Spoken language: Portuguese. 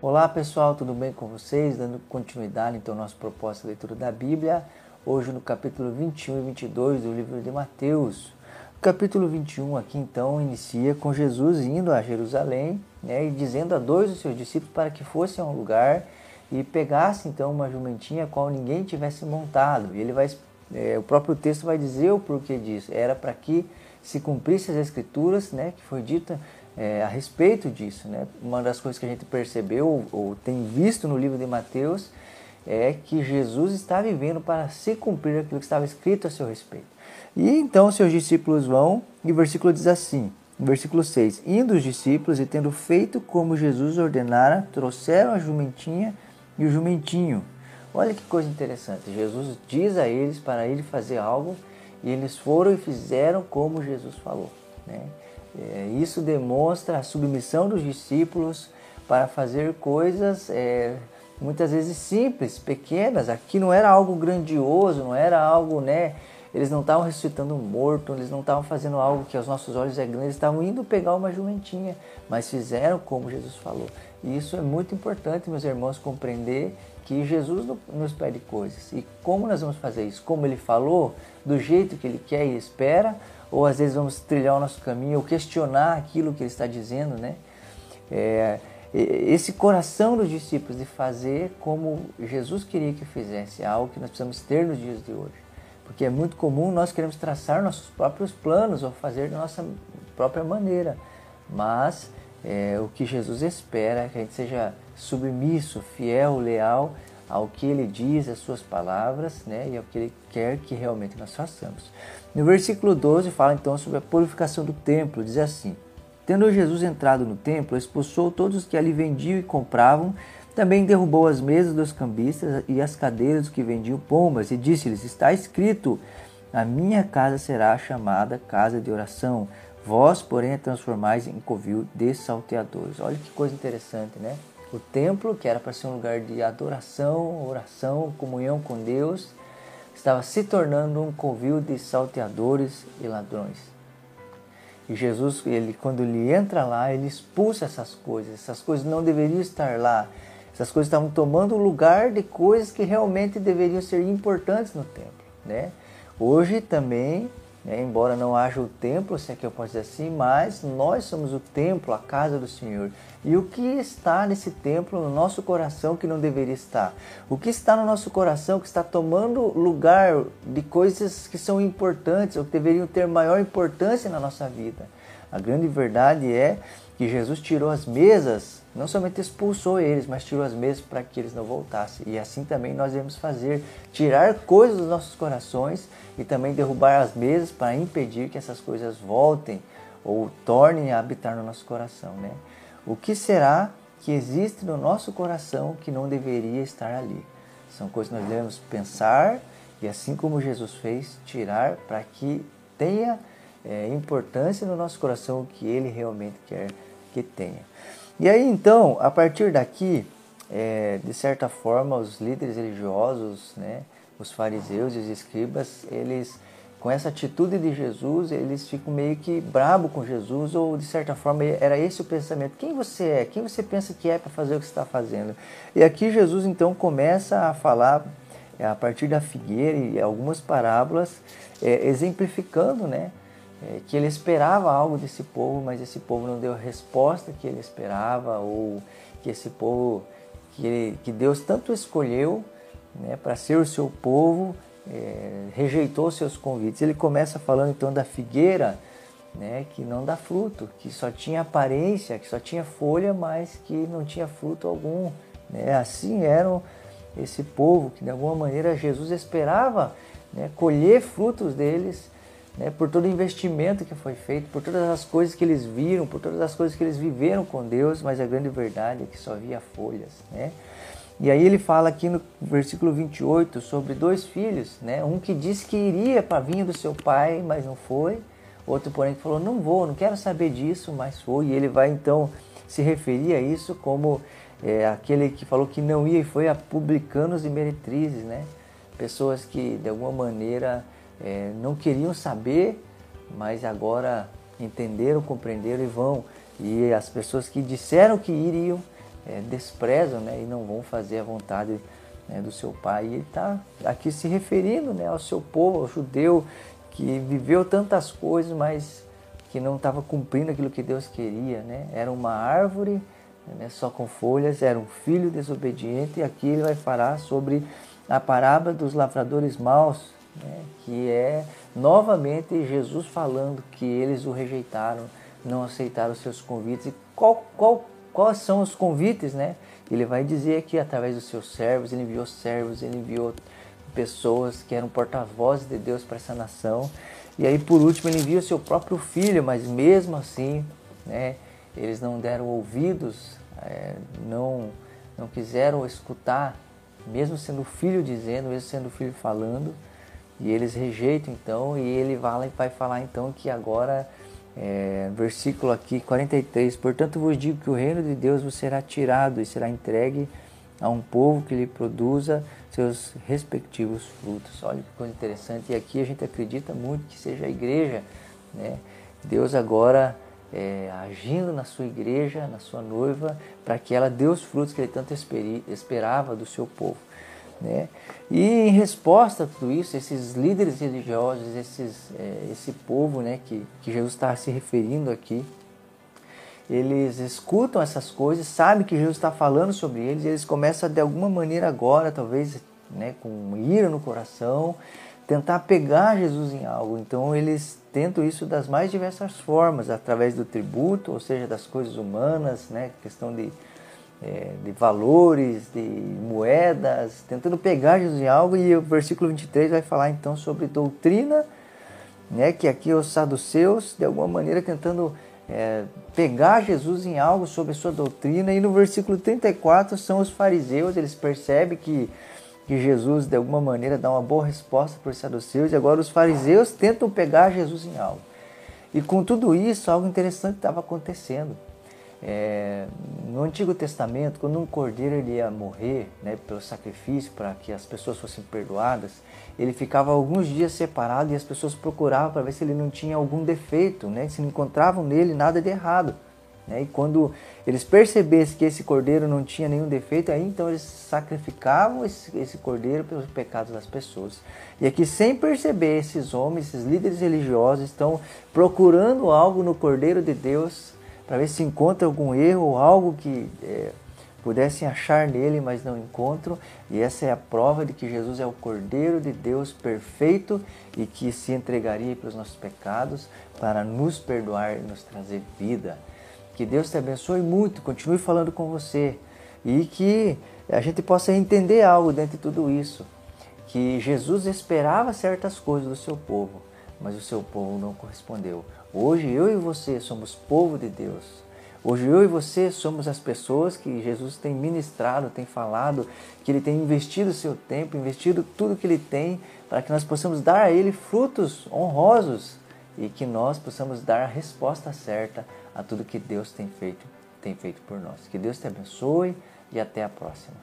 Olá pessoal, tudo bem com vocês? Dando continuidade então à nossa proposta de leitura da Bíblia, hoje no capítulo 21 e 22 do livro de Mateus. O capítulo 21 aqui então inicia com Jesus indo a Jerusalém né, e dizendo a dois dos seus discípulos para que fossem a um lugar e pegasse então uma jumentinha a qual ninguém tivesse montado. E ele vai, é, o próprio texto vai dizer o porquê disso. Era para que se cumprisse as escrituras, né, que foi dita é, a respeito disso. Né? Uma das coisas que a gente percebeu ou tem visto no livro de Mateus é que Jesus está vivendo para se cumprir aquilo que estava escrito a seu respeito. E então seus discípulos vão, e o versículo diz assim, no versículo 6: Indo os discípulos e tendo feito como Jesus ordenara, trouxeram a jumentinha e o jumentinho. Olha que coisa interessante. Jesus diz a eles para ele fazer algo e eles foram e fizeram como Jesus falou. Né? É, isso demonstra a submissão dos discípulos para fazer coisas é, muitas vezes simples, pequenas. Aqui não era algo grandioso, não era algo, né? Eles não estavam ressuscitando um morto, eles não estavam fazendo algo que aos nossos olhos é grande, eles estavam indo pegar uma jumentinha, mas fizeram como Jesus falou. E isso é muito importante, meus irmãos, compreender que Jesus nos pede coisas. E como nós vamos fazer isso? Como ele falou, do jeito que ele quer e espera, ou às vezes vamos trilhar o nosso caminho, ou questionar aquilo que ele está dizendo, né? É, esse coração dos discípulos de fazer como Jesus queria que fizesse, é algo que nós precisamos ter nos dias de hoje. Porque é muito comum nós queremos traçar nossos próprios planos ou fazer da nossa própria maneira. Mas é, o que Jesus espera é que a gente seja submisso, fiel, leal ao que ele diz, às suas palavras, né, e ao que ele quer que realmente nós façamos. No versículo 12 fala então sobre a purificação do templo, diz assim: Tendo Jesus entrado no templo, expulsou todos os que ali vendiam e compravam, também derrubou as mesas dos cambistas e as cadeiras que vendiam pombas, e disse-lhes: Está escrito: A minha casa será chamada casa de oração, vós, porém, a transformais em covil de salteadores. Olha que coisa interessante, né? O templo, que era para ser um lugar de adoração, oração, comunhão com Deus, estava se tornando um covil de salteadores e ladrões. E Jesus, ele, quando ele entra lá, ele expulsa essas coisas. Essas coisas não deveriam estar lá. Essas coisas estavam tomando o lugar de coisas que realmente deveriam ser importantes no templo. Né? Hoje também né? embora não haja o templo, se é que eu posso dizer assim, mas nós somos o templo, a casa do Senhor. E o que está nesse templo no nosso coração que não deveria estar? O que está no nosso coração que está tomando lugar de coisas que são importantes ou que deveriam ter maior importância na nossa vida? A grande verdade é que Jesus tirou as mesas, não somente expulsou eles, mas tirou as mesas para que eles não voltassem. E assim também nós devemos fazer, tirar coisas dos nossos corações e também derrubar as mesas para impedir que essas coisas voltem ou tornem a habitar no nosso coração, né? O que será que existe no nosso coração que não deveria estar ali? São coisas que nós devemos pensar e assim como Jesus fez, tirar para que tenha é, importância no nosso coração que Ele realmente quer que tenha. E aí então, a partir daqui, é, de certa forma, os líderes religiosos, né, os fariseus e os escribas, eles com essa atitude de Jesus, eles ficam meio que brabo com Jesus, ou de certa forma era esse o pensamento: quem você é? Quem você pensa que é para fazer o que está fazendo? E aqui Jesus então começa a falar é, a partir da figueira e algumas parábolas, é, exemplificando, né? É, que ele esperava algo desse povo, mas esse povo não deu a resposta que ele esperava, ou que esse povo que, ele, que Deus tanto escolheu né, para ser o seu povo, é, rejeitou seus convites. Ele começa falando então da figueira, né, que não dá fruto, que só tinha aparência, que só tinha folha, mas que não tinha fruto algum. Né? Assim eram esse povo que de alguma maneira Jesus esperava né, colher frutos deles né, por todo o investimento que foi feito, por todas as coisas que eles viram, por todas as coisas que eles viveram com Deus, mas a grande verdade é que só via folhas. Né? E aí ele fala aqui no versículo 28 sobre dois filhos, né? um que disse que iria para a vinha do seu pai, mas não foi, outro porém que falou, não vou, não quero saber disso, mas foi, e ele vai então se referir a isso como é, aquele que falou que não ia e foi a publicanos e meretrizes, né? pessoas que de alguma maneira é, não queriam saber, mas agora entenderam, compreenderam e vão. E as pessoas que disseram que iriam, é, desprezam né, e não vão fazer a vontade né, do seu pai. E ele está aqui se referindo né, ao seu povo, ao judeu, que viveu tantas coisas, mas que não estava cumprindo aquilo que Deus queria. Né? Era uma árvore né, só com folhas, era um filho desobediente, e aqui ele vai falar sobre a parábola dos lavradores maus, né, que é novamente Jesus falando que eles o rejeitaram, não aceitaram os seus convites. E qual, qual, quais são os convites? Né? Ele vai dizer que através dos seus servos, ele enviou servos, ele enviou pessoas que eram porta-vozes de Deus para essa nação. E aí, por último, ele envia o seu próprio filho, mas mesmo assim, né, eles não deram ouvidos, é, não, não quiseram escutar, mesmo sendo o filho dizendo, mesmo sendo o filho falando, e eles rejeitam então, e ele vai, vai falar então que agora, é, versículo aqui 43, portanto vos digo que o reino de Deus vos será tirado e será entregue a um povo que lhe produza seus respectivos frutos. Olha que coisa interessante. E aqui a gente acredita muito que seja a igreja, né? Deus agora é, agindo na sua igreja, na sua noiva, para que ela dê os frutos que ele tanto esperava do seu povo. Né? E em resposta a tudo isso, esses líderes religiosos, esses, é, esse povo né, que, que Jesus está se referindo aqui, eles escutam essas coisas, sabem que Jesus está falando sobre eles, e eles começam de alguma maneira agora, talvez né, com ira no coração, tentar pegar Jesus em algo. Então eles tentam isso das mais diversas formas, através do tributo, ou seja, das coisas humanas, né, questão de, é, de valores, de moedas, tentando pegar Jesus em algo. E o versículo 23 vai falar então sobre doutrina, né, que aqui os saduceus, de alguma maneira, tentando é, pegar Jesus em algo sobre sua doutrina. E no versículo 34 são os fariseus, eles percebem que, que Jesus de alguma maneira dá uma boa resposta para os saduceus, e agora os fariseus tentam pegar Jesus em algo. E com tudo isso, algo interessante estava acontecendo. É, no Antigo Testamento, quando um cordeiro ele ia morrer né, pelo sacrifício para que as pessoas fossem perdoadas, ele ficava alguns dias separado e as pessoas procuravam para ver se ele não tinha algum defeito, né, se não encontravam nele nada de errado. Né, e quando eles percebessem que esse cordeiro não tinha nenhum defeito, aí então eles sacrificavam esse, esse cordeiro pelos pecados das pessoas. E aqui, sem perceber, esses homens, esses líderes religiosos, estão procurando algo no cordeiro de Deus para ver se encontra algum erro ou algo que é, pudessem achar nele, mas não encontram. E essa é a prova de que Jesus é o Cordeiro de Deus perfeito e que se entregaria pelos nossos pecados para nos perdoar e nos trazer vida. Que Deus te abençoe muito, continue falando com você e que a gente possa entender algo dentro de tudo isso. Que Jesus esperava certas coisas do seu povo, mas o seu povo não correspondeu. Hoje eu e você somos povo de Deus. Hoje eu e você somos as pessoas que Jesus tem ministrado, tem falado, que Ele tem investido seu tempo, investido tudo que Ele tem para que nós possamos dar a Ele frutos honrosos e que nós possamos dar a resposta certa a tudo que Deus tem feito, tem feito por nós. Que Deus te abençoe e até a próxima.